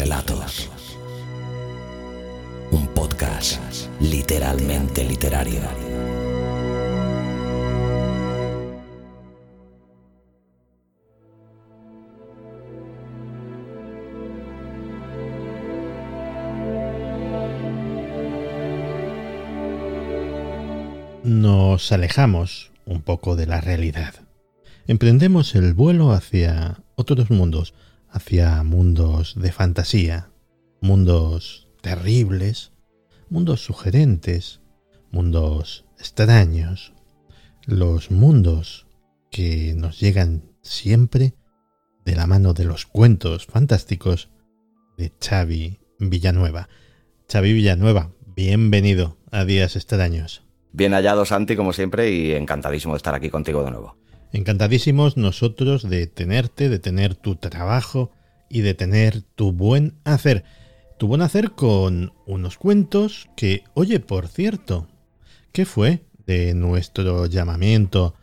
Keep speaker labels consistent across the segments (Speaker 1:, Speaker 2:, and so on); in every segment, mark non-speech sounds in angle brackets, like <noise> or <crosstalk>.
Speaker 1: Relatos. Un podcast literalmente literario.
Speaker 2: Nos alejamos un poco de la realidad. Emprendemos el vuelo hacia otros mundos, hacia mundos de fantasía, mundos terribles, mundos sugerentes, mundos extraños, los mundos que nos llegan siempre de la mano de los cuentos fantásticos de Xavi Villanueva. Xavi Villanueva, bienvenido a Días Extraños.
Speaker 1: Bien hallado, Santi, como siempre, y encantadísimo de estar aquí contigo de nuevo.
Speaker 2: Encantadísimos nosotros de tenerte, de tener tu trabajo y de tener tu buen hacer. Tu buen hacer con unos cuentos que, oye, por cierto, ¿qué fue de nuestro llamamiento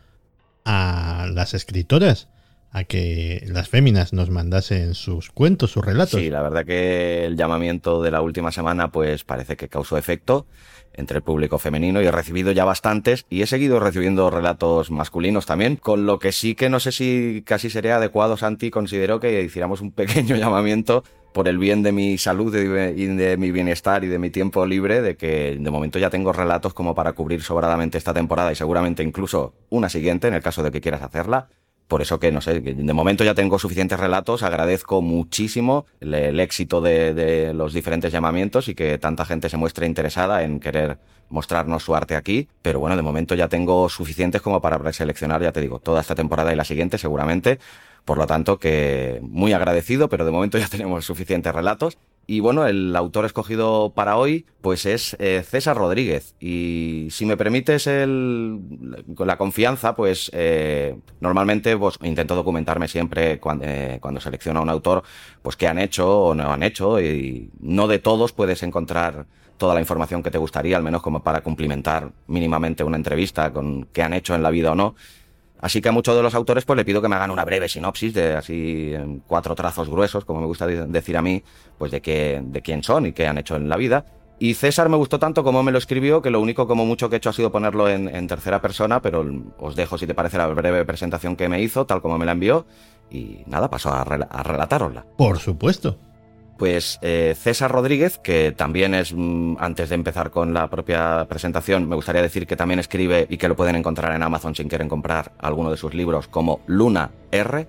Speaker 2: a las escritoras? A que las féminas nos mandasen sus cuentos, sus relatos.
Speaker 1: Sí, la verdad que el llamamiento de la última semana pues parece que causó efecto entre el público femenino y he recibido ya bastantes y he seguido recibiendo relatos masculinos también, con lo que sí que no sé si casi sería adecuado, Santi, considero que hiciéramos un pequeño <laughs> llamamiento por el bien de mi salud y de mi bienestar y de mi tiempo libre, de que de momento ya tengo relatos como para cubrir sobradamente esta temporada y seguramente incluso una siguiente en el caso de que quieras hacerla. Por eso que, no sé, de momento ya tengo suficientes relatos, agradezco muchísimo el, éxito de, los diferentes llamamientos y que tanta gente se muestre interesada en querer mostrarnos su arte aquí, pero bueno, de momento ya tengo suficientes como para preseleccionar, ya te digo, toda esta temporada y la siguiente seguramente, por lo tanto que muy agradecido, pero de momento ya <laughs> tenemos suficientes relatos y bueno, el autor escogido para hoy, pues es eh, César Rodríguez. Y si me permites el, la confianza, pues eh, normalmente pues, intento documentarme siempre cuando, eh, cuando selecciono a un autor, pues qué han hecho o no han hecho. Y no de todos puedes encontrar toda la información que te gustaría, al menos como para cumplimentar mínimamente una entrevista con qué han hecho en la vida o no. Así que a muchos de los autores pues le pido que me hagan una breve sinopsis de así en cuatro trazos gruesos, como me gusta decir a mí, pues de qué, de quién son y qué han hecho en la vida. Y César me gustó tanto como me lo escribió, que lo único como mucho que he hecho ha sido ponerlo en, tercera persona, pero os dejo si te parece la breve presentación que me hizo, tal como me la envió. Y nada, paso a, a relatárosla.
Speaker 2: Por supuesto.
Speaker 1: Pues eh, César Rodríguez, que también es, mm, antes de empezar con la propia presentación, me gustaría decir que también escribe y que lo pueden encontrar en Amazon si quieren comprar alguno de sus libros como Luna R.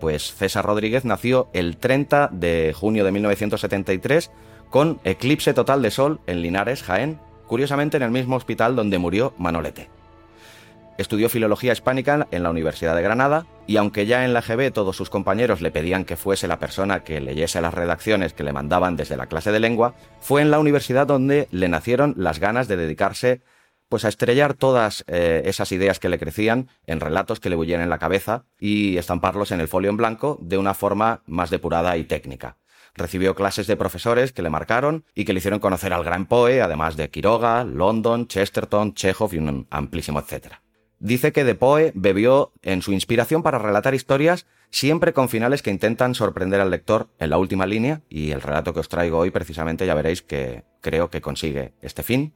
Speaker 1: Pues César Rodríguez nació el 30 de junio de 1973 con eclipse total de sol en Linares, Jaén, curiosamente en el mismo hospital donde murió Manolete. Estudió filología hispánica en la Universidad de Granada y aunque ya en la GB todos sus compañeros le pedían que fuese la persona que leyese las redacciones que le mandaban desde la clase de lengua, fue en la universidad donde le nacieron las ganas de dedicarse pues a estrellar todas eh, esas ideas que le crecían en relatos que le bullían en la cabeza y estamparlos en el folio en blanco de una forma más depurada y técnica. Recibió clases de profesores que le marcaron y que le hicieron conocer al gran Poe, además de Quiroga, London, Chesterton, Chekhov y un amplísimo etcétera. Dice que De Poe bebió en su inspiración para relatar historias siempre con finales que intentan sorprender al lector en la última línea y el relato que os traigo hoy precisamente ya veréis que creo que consigue este fin.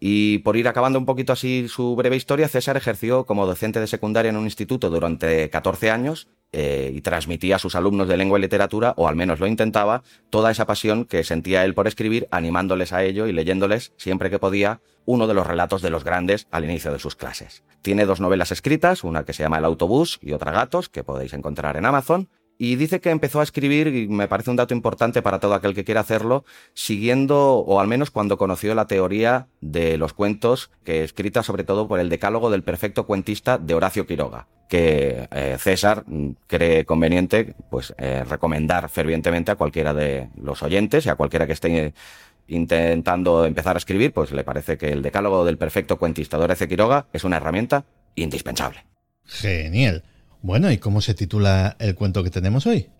Speaker 1: Y por ir acabando un poquito así su breve historia, César ejerció como docente de secundaria en un instituto durante 14 años eh, y transmitía a sus alumnos de lengua y literatura, o al menos lo intentaba, toda esa pasión que sentía él por escribir, animándoles a ello y leyéndoles, siempre que podía, uno de los relatos de los grandes al inicio de sus clases. Tiene dos novelas escritas, una que se llama El autobús y otra Gatos, que podéis encontrar en Amazon, Y dice que empezó a escribir, y me parece un dato importante para todo aquel que quiera hacerlo, siguiendo, o al menos cuando conoció la teoría de los cuentos, que escrita sobre todo por el decálogo del perfecto cuentista de Horacio Quiroga, que eh, César cree conveniente pues eh, recomendar fervientemente a cualquiera de los oyentes y a cualquiera que esté intentando empezar a escribir, pues le parece que el decálogo del perfecto cuentista de Horacio Quiroga es una herramienta indispensable.
Speaker 2: Genial. Bueno, ¿y cómo se titula el cuento que tenemos hoy?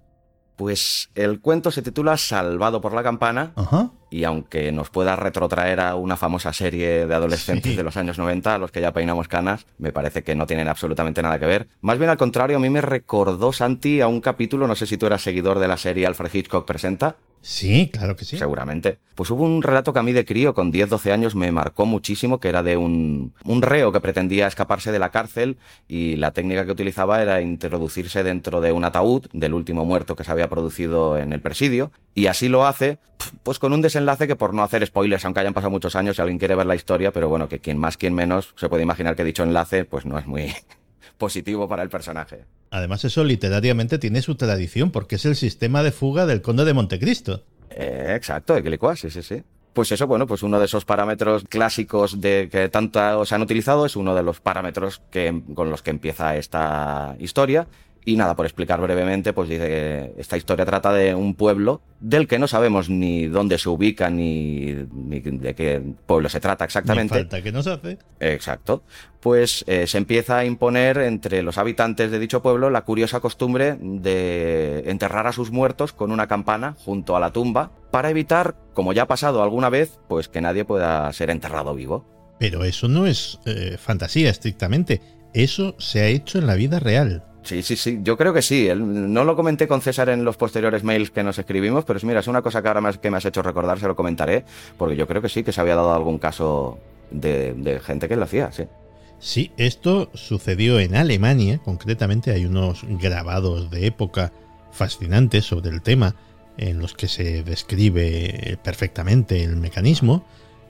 Speaker 1: Pues el cuento se titula Salvado por la campana
Speaker 2: Ajá.
Speaker 1: Y aunque nos pueda retrotraer a una famosa serie de adolescentes
Speaker 2: Sí.
Speaker 1: de los años 90, a los que ya peinamos canas, me parece que no tienen absolutamente nada que ver. Más bien al contrario, a mí me recordó Santi a un capítulo, no sé si tú eras seguidor de la serie Alfred Hitchcock Presenta,
Speaker 2: Sí, claro que sí.
Speaker 1: seguramente. Pues hubo un relato que a mí de crío, con 10-12 años, me marcó muchísimo, que era de un, un reo que pretendía escaparse de la cárcel y la técnica que utilizaba era introducirse dentro de un ataúd del último muerto que se había producido en el presidio. Y así lo hace, pues con un desenlace que por no hacer spoilers, aunque hayan pasado muchos años, si alguien quiere ver la historia, pero bueno, que quien más, quien menos, se puede imaginar que dicho enlace, pues no es muy <laughs> positivo para el personaje.
Speaker 2: Además, eso literariamente tiene su tradición, porque es el sistema de fuga del conde de Montecristo.
Speaker 1: Eh, exacto, Equilicua, sí, sí, sí. Pues eso, bueno, pues uno de esos parámetros clásicos de que tanto se han utilizado es uno de los parámetros que, con los que empieza esta historia. Y nada, por explicar brevemente, pues dice que esta historia trata de un pueblo del que no sabemos ni dónde se ubica ni, ni de qué pueblo se trata
Speaker 2: Ni
Speaker 1: exactamente.
Speaker 2: falta que nos hace.
Speaker 1: Exacto. Pues eh, se empieza a imponer entre los habitantes de dicho pueblo la curiosa costumbre de enterrar a sus muertos con una campana junto a la tumba para evitar, como ya ha pasado alguna vez, pues que nadie pueda ser enterrado vivo.
Speaker 2: Pero eso no es eh, fantasía estrictamente. Eso se ha hecho en la vida real.
Speaker 1: Sí, sí, sí, yo creo que sí. No lo comenté con César en los posteriores mails que nos escribimos, pero mira, es una cosa que ahora más que me has hecho recordar, se lo comentaré, porque yo creo que sí, que se había dado algún caso de, gente que lo hacía, sí.
Speaker 2: Sí, esto sucedió en Alemania, concretamente hay unos grabados de época fascinantes sobre el tema, en los que se describe perfectamente el mecanismo.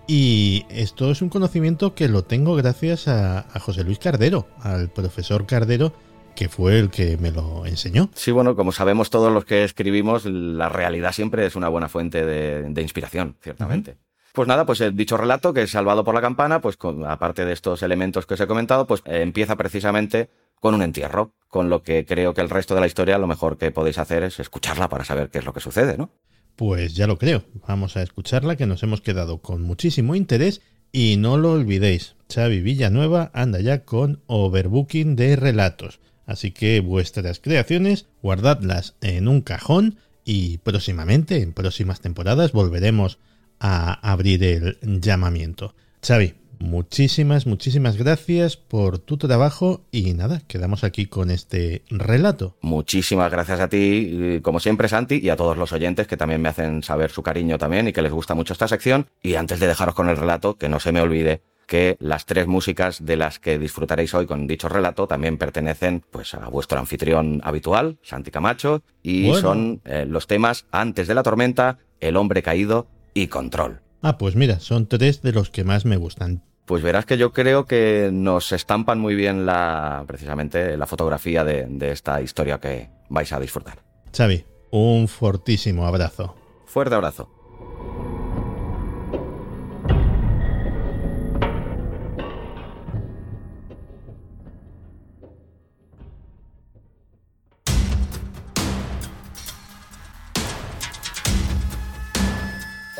Speaker 2: Y esto es un conocimiento que lo tengo gracias a José Luis Cardero, al profesor Cardero, que fue el que me lo enseñó.
Speaker 1: Sí, bueno, como sabemos todos los que escribimos, la realidad siempre es una buena fuente de, de inspiración, ciertamente. Pues nada, pues el dicho relato, que es salvado por la campana, pues con- aparte de estos elementos que os he comentado, pues eh, empieza precisamente con un entierro, con lo que creo que el resto de la historia lo mejor que podéis hacer es escucharla para saber qué es lo que sucede, ¿no?
Speaker 2: Pues ya lo creo. Vamos a escucharla, que nos hemos quedado con muchísimo interés. Y no lo olvidéis, Xavi Villanueva anda ya con overbooking de relatos. Así que vuestras creaciones, guardadlas en un cajón y próximamente, en próximas temporadas, volveremos a abrir el llamamiento. Xavi, muchísimas, muchísimas gracias por tu trabajo y nada, quedamos aquí con este relato.
Speaker 1: Muchísimas gracias a ti, y como siempre, Santi, y a todos los oyentes que también me hacen saber su cariño también y que les gusta mucho esta sección. Y antes de dejaros con el relato, que no se me olvide que las tres músicas de las que disfrutaréis hoy con dicho relato también pertenecen pues a vuestro anfitrión habitual, Santi Camacho, y
Speaker 2: Bueno.
Speaker 1: son eh, los temas Antes de la tormenta, El hombre caído y Control.
Speaker 2: Ah, pues mira, son tres de los que más me gustan.
Speaker 1: Pues verás que yo creo que nos estampan muy bien la, precisamente la fotografía de, de esta historia que vais a disfrutar.
Speaker 2: Xavi, un fortísimo abrazo.
Speaker 1: Fuerte abrazo.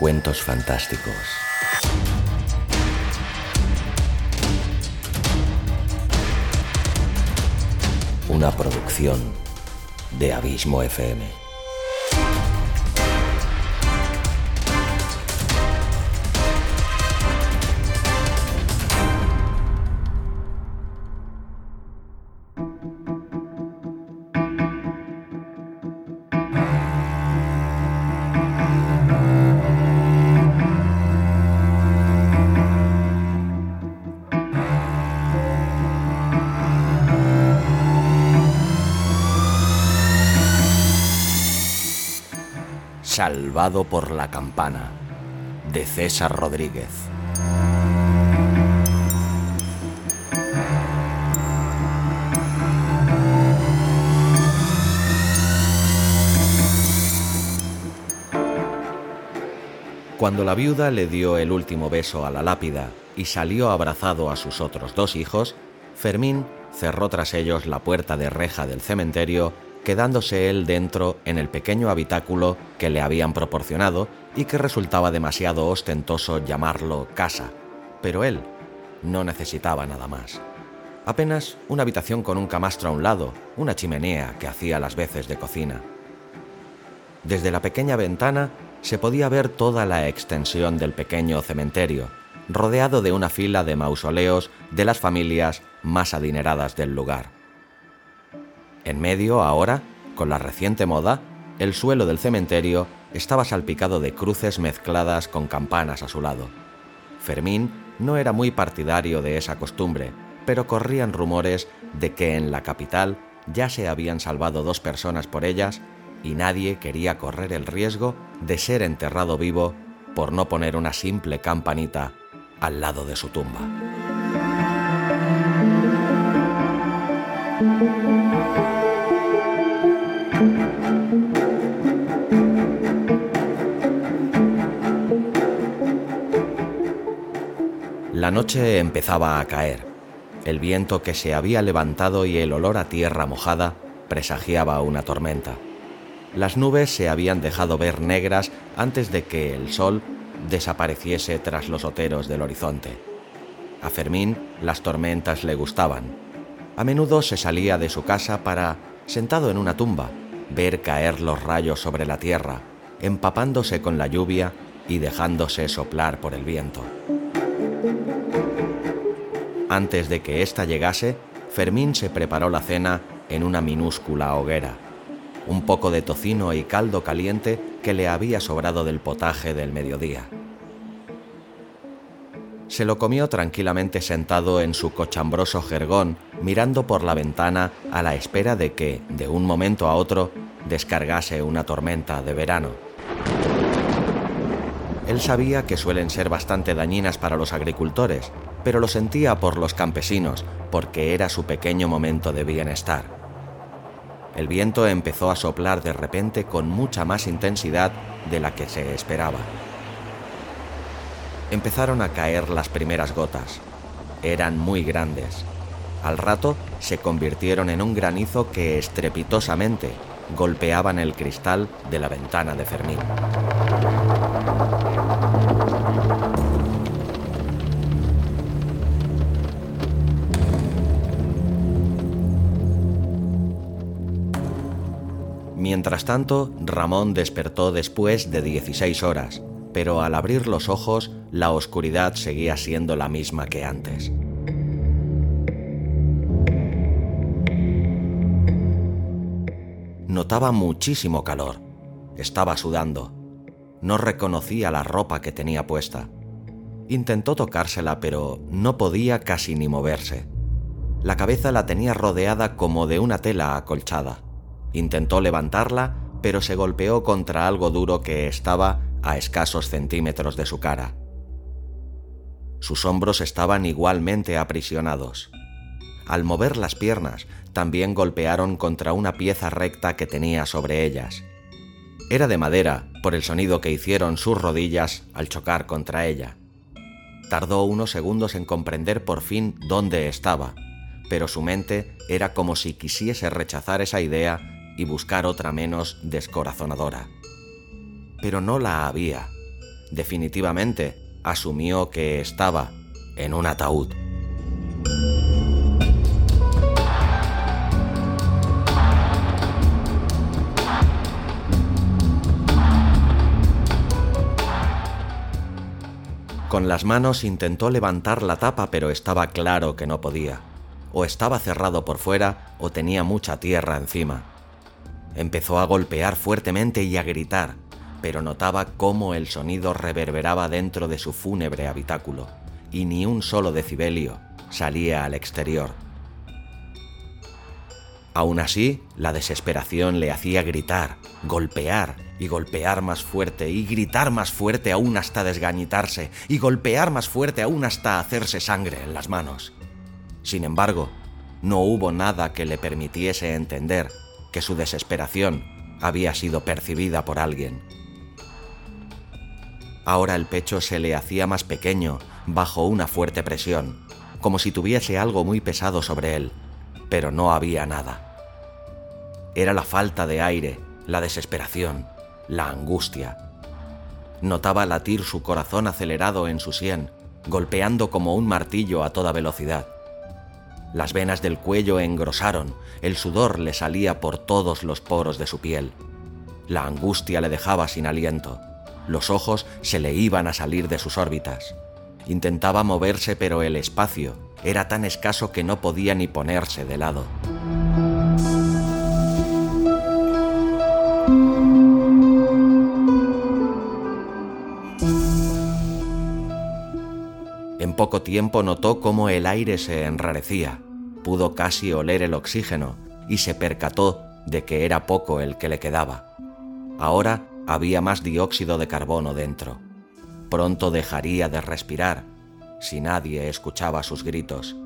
Speaker 1: Cuentos fantásticos. Una producción de Abismo FM. Salvado por la campana, de César Rodríguez. Cuando la viuda le dio el último beso a la lápida y salió abrazado a sus otros dos hijos, Fermín cerró tras ellos la puerta de reja del cementerio quedándose él dentro en el pequeño habitáculo que le habían proporcionado y que resultaba demasiado ostentoso llamarlo casa. Pero él no necesitaba nada más. Apenas una habitación con un camastro a un lado, una chimenea que hacía las veces de cocina. Desde la pequeña ventana se podía ver toda la extensión del pequeño cementerio, rodeado de una fila de mausoleos de las familias más adineradas del lugar. En medio, ahora, con la reciente moda, el suelo del cementerio estaba salpicado de cruces mezcladas con campanas a su lado. Fermín no era muy partidario de esa costumbre, pero corrían rumores de que en la capital ya se habían salvado dos personas por ellas y nadie quería correr el riesgo de ser enterrado vivo por no poner una simple campanita al lado de su tumba. La noche empezaba a caer. El viento que se había levantado y el olor a tierra mojada presagiaba una tormenta. Las nubes se habían dejado ver negras antes de que el sol desapareciese tras los oteros del horizonte. A Fermín las tormentas le gustaban. A menudo se salía de su casa para, sentado en una tumba, ver caer los rayos sobre la tierra, empapándose con la lluvia y dejándose soplar por el viento. Antes de que ésta llegase, Fermín se preparó la cena en una minúscula hoguera. Un poco de tocino y caldo caliente que le había sobrado del potaje del mediodía. Se lo comió tranquilamente sentado en su cochambroso jergón, mirando por la ventana a la espera de que, de un momento a otro, descargase una tormenta de verano. Él sabía que suelen ser bastante dañinas para los agricultores, pero lo sentía por los campesinos, porque era su pequeño momento de bienestar. El viento empezó a soplar de repente con mucha más intensidad de la que se esperaba. Empezaron a caer las primeras gotas. Eran muy grandes. Al rato se convirtieron en un granizo que estrepitosamente golpeaban el cristal de la ventana de Fermín. Mientras tanto, Ramón despertó después de 16 horas, pero al abrir los ojos, la oscuridad seguía siendo la misma que antes. Notaba muchísimo calor. Estaba sudando. No reconocía la ropa que tenía puesta. Intentó tocársela, pero no podía casi ni moverse. La cabeza la tenía rodeada como de una tela acolchada. Intentó levantarla, pero se golpeó contra algo duro que estaba a escasos centímetros de su cara. Sus hombros estaban igualmente aprisionados. Al mover las piernas, también golpearon contra una pieza recta que tenía sobre ellas. Era de madera, por el sonido que hicieron sus rodillas al chocar contra ella. Tardó unos segundos en comprender por fin dónde estaba, pero su mente era como si quisiese rechazar esa idea y buscar otra menos descorazonadora. Pero no la había. Definitivamente, asumió que estaba en un ataúd. Con las manos intentó levantar la tapa, pero estaba claro que no podía. O estaba cerrado por fuera o tenía mucha tierra encima. Empezó a golpear fuertemente y a gritar, pero notaba cómo el sonido reverberaba dentro de su fúnebre habitáculo, y ni un solo decibelio salía al exterior. Aún así, la desesperación le hacía gritar, golpear y golpear más fuerte y gritar más fuerte aún hasta desgañitarse y golpear más fuerte aún hasta hacerse sangre en las manos. Sin embargo, no hubo nada que le permitiese entender que su desesperación había sido percibida por alguien. Ahora el pecho se le hacía más pequeño, bajo una fuerte presión, como si tuviese algo muy pesado sobre él, pero no había nada. Era la falta de aire, la desesperación, la angustia. Notaba latir su corazón acelerado en su sien, golpeando como un martillo a toda velocidad. Las venas del cuello engrosaron, el sudor le salía por todos los poros de su piel. La angustia le dejaba sin aliento. Los ojos se le iban a salir de sus órbitas. Intentaba moverse pero el espacio era tan escaso que no podía ni ponerse de lado. En poco tiempo notó cómo el aire se enrarecía, pudo casi oler el oxígeno y se percató de que era poco el que le quedaba. Ahora había más dióxido de carbono dentro. Pronto dejaría de respirar si nadie escuchaba sus gritos.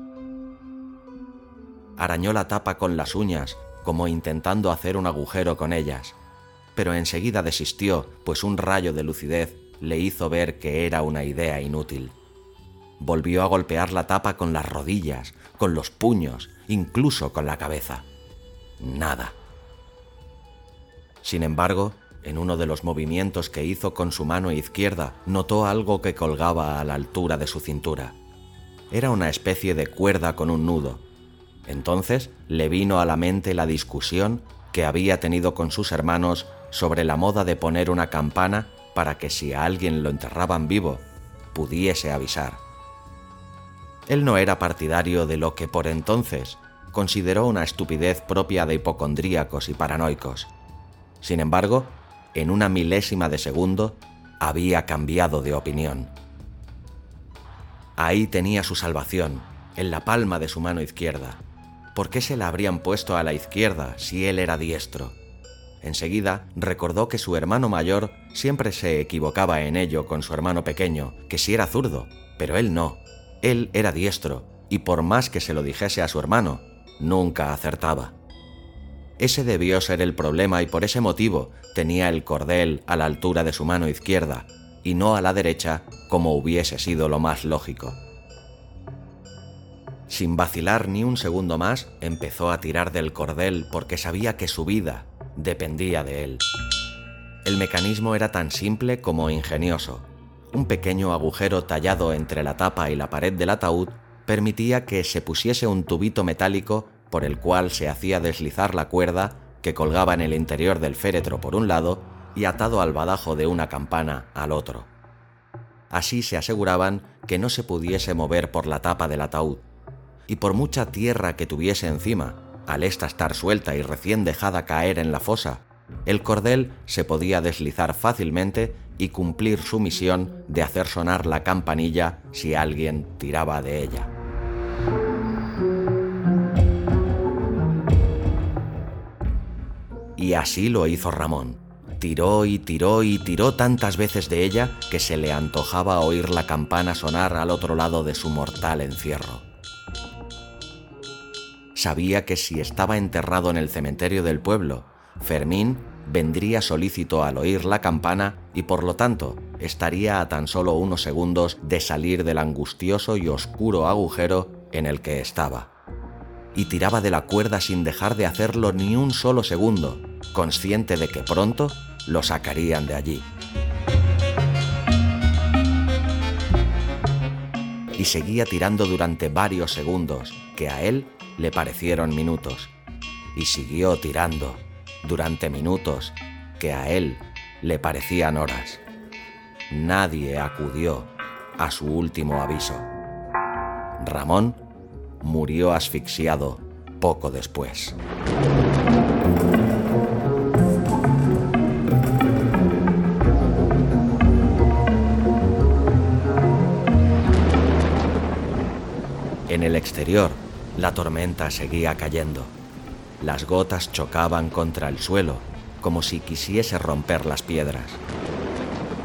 Speaker 1: Arañó la tapa con las uñas, como intentando hacer un agujero con ellas, pero enseguida desistió, pues un rayo de lucidez le hizo ver que era una idea inútil. Volvió a golpear la tapa con las rodillas, con los puños, incluso con la cabeza. Nada. Sin embargo, en uno de los movimientos que hizo con su mano izquierda, notó algo que colgaba a la altura de su cintura. Era una especie de cuerda con un nudo. Entonces le vino a la mente la discusión que había tenido con sus hermanos sobre la moda de poner una campana para que si a alguien lo enterraban vivo, pudiese avisar. Él no era partidario de lo que por entonces consideró una estupidez propia de hipocondríacos y paranoicos. Sin embargo, en una milésima de segundo, había cambiado de opinión. Ahí tenía su salvación, en la palma de su mano izquierda. ¿Por qué se la habrían puesto a la izquierda si él era diestro? Enseguida recordó que su hermano mayor siempre se equivocaba en ello con su hermano pequeño, que sí era zurdo, pero él no. Él era diestro, y por más que se lo dijese a su hermano, nunca acertaba. Ese debió ser el problema y por ese motivo tenía el cordel a la altura de su mano izquierda y no a la derecha como hubiese sido lo más lógico. Sin vacilar ni un segundo más, empezó a tirar del cordel porque sabía que su vida dependía de él. El mecanismo era tan simple como ingenioso. Un pequeño agujero tallado entre la tapa y la pared del ataúd permitía que se pusiese un tubito metálico por el cual se hacía deslizar la cuerda que colgaba en el interior del féretro por un lado y atado al badajo de una campana al otro. Así se aseguraban que no se pudiese mover por la tapa del ataúd, y por mucha tierra que tuviese encima, al esta estar suelta y recién dejada caer en la fosa, el cordel se podía deslizar fácilmente y cumplir su misión de hacer sonar la campanilla si alguien tiraba de ella. Y así lo hizo Ramón. Tiró y tiró y tiró tantas veces de ella que se le antojaba oír la campana sonar al otro lado de su mortal encierro. Sabía que si estaba enterrado en el cementerio del pueblo, Fermín vendría solícito al oír la campana y por lo tanto estaría a tan solo unos segundos de salir del angustioso y oscuro agujero en el que estaba. Y tiraba de la cuerda sin dejar de hacerlo ni un solo segundo, consciente de que pronto lo sacarían de allí. Y seguía tirando durante varios segundos, que a él le parecieron minutos. Y siguió tirando durante minutos, que a él le parecían horas. Nadie acudió a su último aviso. Ramón murió asfixiado poco después. En el exterior, la tormenta seguía cayendo. Las gotas chocaban contra el suelo, como si quisiese romper las piedras.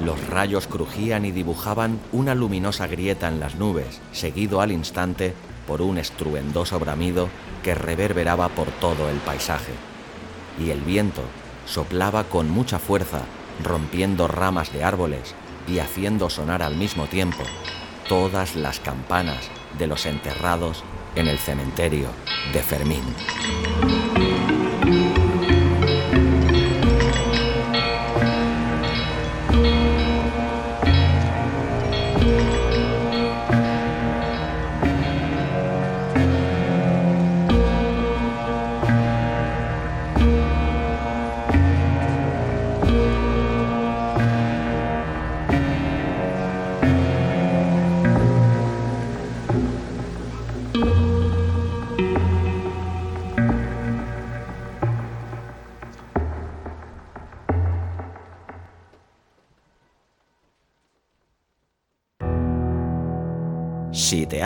Speaker 1: Los rayos crujían y dibujaban una luminosa grieta en las nubes, seguido al instante por un estruendoso bramido que reverberaba por todo el paisaje. Y el viento soplaba con mucha fuerza, rompiendo ramas de árboles y haciendo sonar al mismo tiempo todas las campanas de los enterrados en el cementerio de Fermín.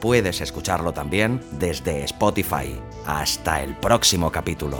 Speaker 1: Puedes escucharlo también desde Spotify. Hasta el próximo capítulo.